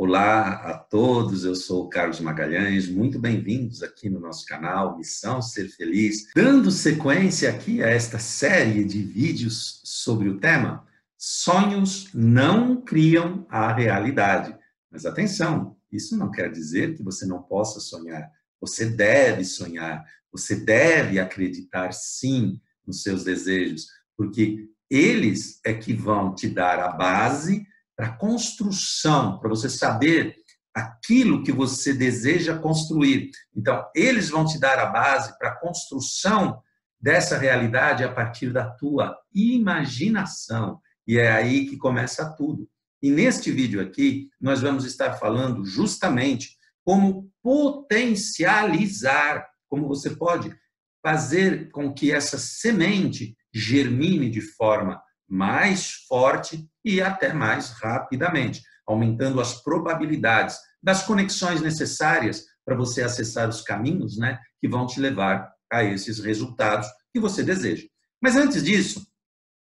Olá a todos, eu sou o Carlos Magalhães, muito bem-vindos aqui no nosso canal Missão Ser Feliz, dando sequência aqui a esta série de vídeos sobre o tema Sonhos não criam a realidade. Mas atenção, isso não quer dizer que você não possa sonhar. Você deve sonhar, você deve acreditar sim nos seus desejos, porque eles é que vão te dar a base para construção, para você saber aquilo que você deseja construir. Então, eles vão te dar a base para a construção dessa realidade a partir da tua imaginação. E é aí que começa tudo. E neste vídeo aqui, nós vamos estar falando justamente como potencializar, como você pode fazer com que essa semente germine de forma mais forte e até mais rapidamente, aumentando as probabilidades das conexões necessárias para você acessar os caminhos né, que vão te levar a esses resultados que você deseja. Mas antes disso,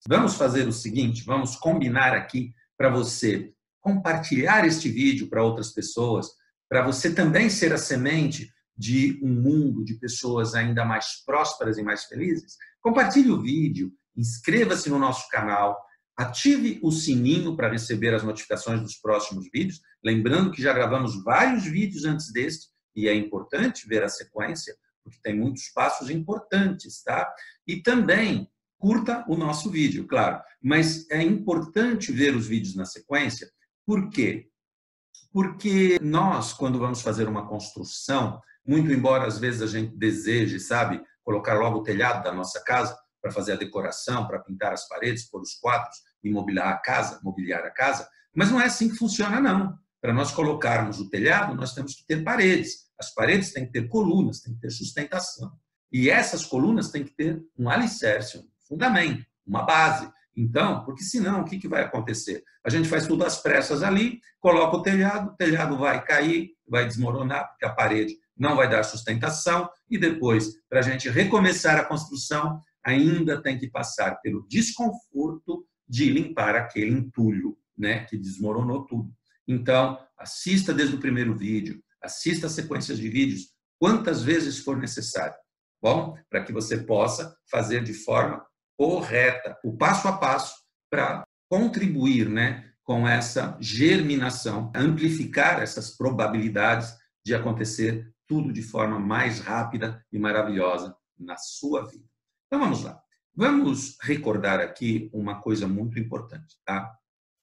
vamos fazer o seguinte: vamos combinar aqui para você compartilhar este vídeo para outras pessoas, para você também ser a semente de um mundo de pessoas ainda mais prósperas e mais felizes. Compartilhe o vídeo, inscreva-se no nosso canal, ative o sininho para receber as notificações dos próximos vídeos. Lembrando que já gravamos vários vídeos antes deste e é importante ver a sequência, porque tem muitos passos importantes, tá? E também curta o nosso vídeo, claro, mas é importante ver os vídeos na sequência, por quê? Porque nós, quando vamos fazer uma construção, muito embora às vezes a gente deseje, sabe, colocar logo o telhado da nossa casa, para fazer a decoração, para pintar as paredes, pôr os quadros e mobiliar a casa, mobiliar a casa, mas não é assim que funciona não. Para nós colocarmos o telhado, nós temos que ter paredes. As paredes têm que ter colunas, têm que ter sustentação. E essas colunas têm que ter um alicerce, um fundamento, uma base. Então, porque senão, o que, que vai acontecer? A gente faz tudo às pressas ali, coloca o telhado, o telhado vai cair, vai desmoronar, porque a parede não vai dar sustentação, e depois, para a gente recomeçar a construção, ainda tem que passar pelo desconforto de limpar aquele entulho, né, que desmoronou tudo. Então, assista desde o primeiro vídeo, assista as sequências de vídeos quantas vezes for necessário, bom, para que você possa fazer de forma correta, o passo a passo para contribuir, né, com essa germinação, amplificar essas probabilidades de acontecer tudo de forma mais rápida e maravilhosa na sua vida. Então vamos lá. Vamos recordar aqui uma coisa muito importante, tá?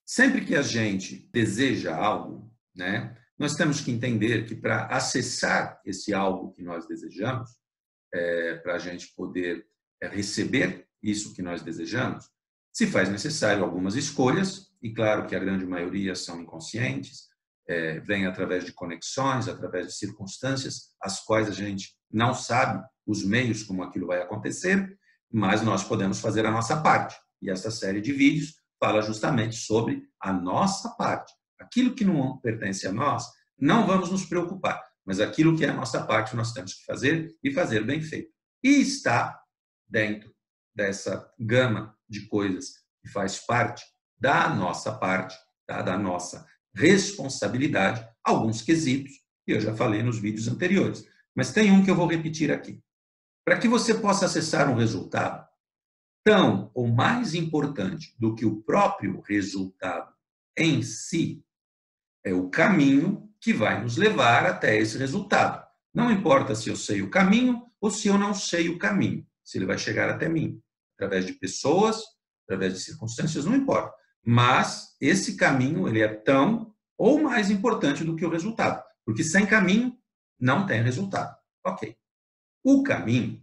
Sempre que a gente deseja algo, né, nós temos que entender que para acessar esse algo que nós desejamos, é, para a gente poder é, receber isso que nós desejamos, se faz necessário algumas escolhas, e claro que a grande maioria são inconscientes, é, vem através de conexões, através de circunstâncias, as quais a gente não sabe os meios como aquilo vai acontecer, mas nós podemos fazer a nossa parte. E essa série de vídeos fala justamente sobre a nossa parte. Aquilo que não pertence a nós, não vamos nos preocupar, mas aquilo que é a nossa parte nós temos que fazer e fazer bem feito. E está dentro dessa gama de coisas que faz parte da nossa parte, tá? da nossa responsabilidade, alguns quesitos, que eu já falei nos vídeos anteriores. Mas tem um que eu vou repetir aqui. Para que você possa acessar um resultado tão ou mais importante do que o próprio resultado em si, é o caminho que vai nos levar até esse resultado. Não importa se eu sei o caminho ou se eu não sei o caminho, se ele vai chegar até mim, através de pessoas, através de circunstâncias, não importa. Mas esse caminho ele é tão ou mais importante do que o resultado, porque sem caminho não tem resultado. Ok. O caminho,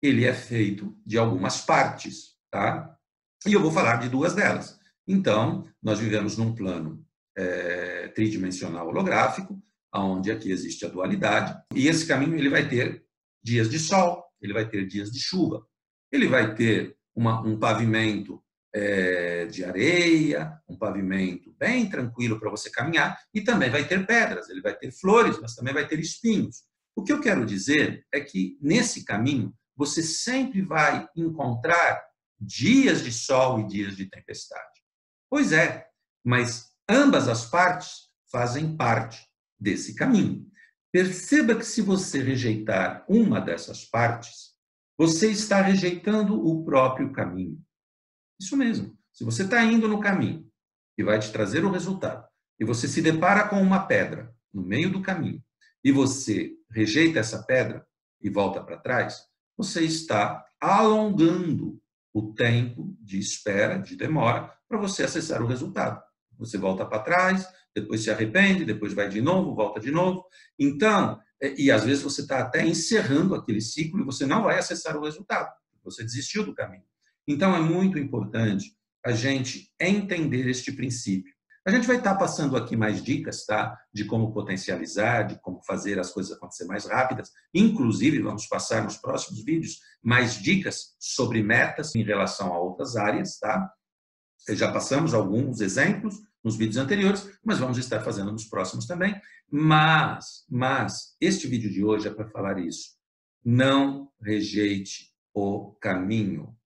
ele é feito de algumas partes, tá? E eu vou falar de duas delas. Então, nós vivemos num plano é, tridimensional holográfico, onde aqui existe a dualidade, e esse caminho ele vai ter dias de sol, ele vai ter dias de chuva, ele vai ter uma, um pavimento é, de areia, um pavimento bem tranquilo para você caminhar, e também vai ter pedras, ele vai ter flores, mas também vai ter espinhos. O que eu quero dizer é que nesse caminho você sempre vai encontrar dias de sol e dias de tempestade. Pois é, mas ambas as partes fazem parte desse caminho. Perceba que se você rejeitar uma dessas partes, você está rejeitando o próprio caminho. Isso mesmo. Se você está indo no caminho que vai te trazer o resultado, e você se depara com uma pedra no meio do caminho, e você rejeita essa pedra e volta para trás, você está alongando o tempo de espera, de demora, para você acessar o resultado. Você volta para trás, depois se arrepende, depois vai de novo, volta de novo. Então, é, e às vezes você está até encerrando aquele ciclo e você não vai acessar o resultado. Você desistiu do caminho. Então, é muito importante a gente entender este princípio. A gente vai estar passando aqui mais dicas, tá? De como potencializar, de como fazer as coisas acontecer mais rápidas. Inclusive, vamos passar nos próximos vídeos mais dicas sobre metas em relação a outras áreas, tá? Já passamos alguns exemplos nos vídeos anteriores, mas vamos estar fazendo nos próximos também. Mas, mas este vídeo de hoje é para falar isso. Não rejeite o caminho.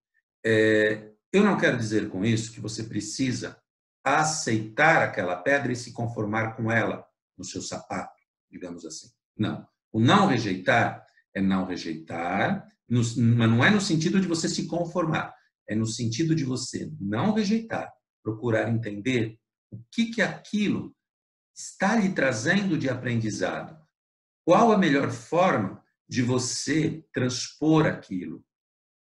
É, eu não quero dizer com isso que você precisa aceitar aquela pedra e se conformar com ela no seu sapato, digamos assim. Não. O não rejeitar é não rejeitar, mas não é no sentido de você se conformar, é no sentido de você não rejeitar, procurar entender o que que aquilo está lhe trazendo de aprendizado. Qual a melhor forma de você transpor aquilo?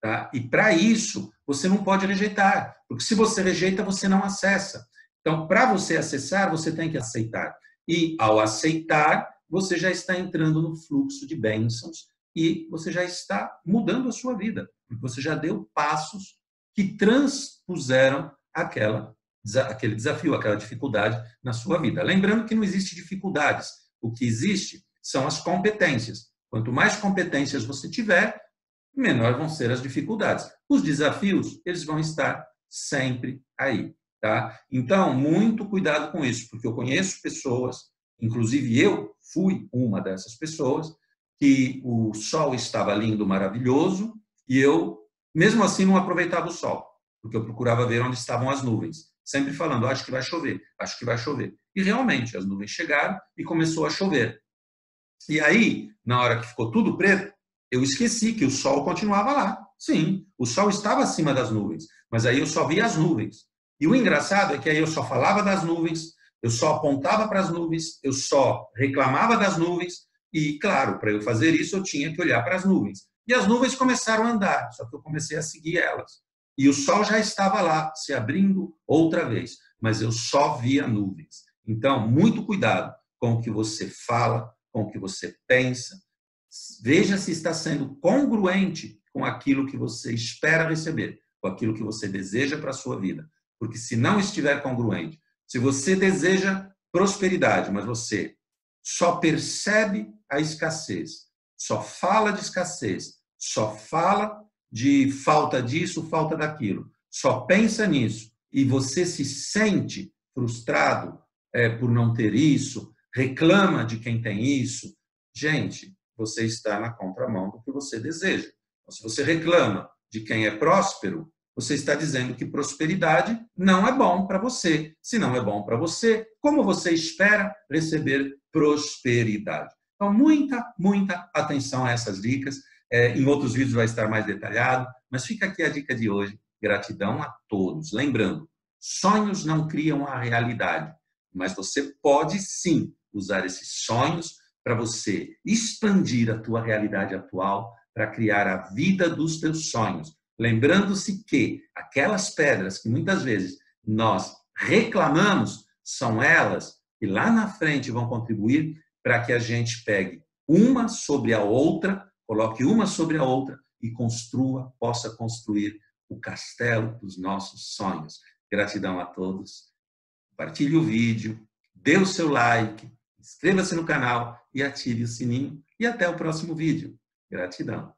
Tá? E para isso, você não pode rejeitar, porque se você rejeita, você não acessa. Então, para você acessar, você tem que aceitar. E ao aceitar, você já está entrando no fluxo de bênçãos e você já está mudando a sua vida, porque você já deu passos que transpuseram aquela, aquele desafio, aquela dificuldade na sua vida. Lembrando que não existe dificuldades, o que existe são as competências. Quanto mais competências você tiver, menor vão ser as dificuldades. Os desafios, eles vão estar sempre aí, tá? Então, muito cuidado com isso, porque eu conheço pessoas, inclusive eu fui uma dessas pessoas, que o sol estava lindo, maravilhoso, e eu, mesmo assim, não aproveitava o sol, porque eu procurava ver onde estavam as nuvens, sempre falando, acho que vai chover, acho que vai chover. E realmente, as nuvens chegaram e começou a chover. E aí, na hora que ficou tudo preto, eu esqueci que o sol continuava lá. Sim, o sol estava acima das nuvens, mas aí eu só via as nuvens. E o engraçado é que aí eu só falava das nuvens, eu só apontava para as nuvens, eu só reclamava das nuvens, e claro, para eu fazer isso eu tinha que olhar para as nuvens. E as nuvens começaram a andar, só que eu comecei a seguir elas. E o sol já estava lá, se abrindo outra vez, mas eu só via nuvens. Então, muito cuidado com o que você fala, com o que você pensa, Veja se está sendo congruente com aquilo que você espera receber, com aquilo que você deseja para a sua vida. Porque se não estiver congruente, se você deseja prosperidade, mas você só percebe a escassez, só fala de escassez, só fala de falta disso, falta daquilo, só pensa nisso e você se sente frustrado é, por não ter isso, reclama de quem tem isso, gente, você está na contramão do que você deseja. Então, se você reclama de quem é próspero, você está dizendo que prosperidade não é bom para você. Se não é bom para você, como você espera receber prosperidade? Então, muita, muita atenção a essas dicas. É, em outros vídeos vai estar mais detalhado, mas fica aqui a dica de hoje. Gratidão a todos. Lembrando, sonhos não criam a realidade, mas você pode sim usar esses sonhos para você expandir a tua realidade atual, para criar a vida dos teus sonhos. Lembrando-se que aquelas pedras que muitas vezes nós reclamamos são elas que lá na frente vão contribuir para que a gente pegue uma sobre a outra, coloque uma sobre a outra e construa, possa construir o castelo dos nossos sonhos. Gratidão a todos. Compartilhe o vídeo, dê o seu like, Inscreva-se no canal e ative o sininho. E até o próximo vídeo. Gratidão.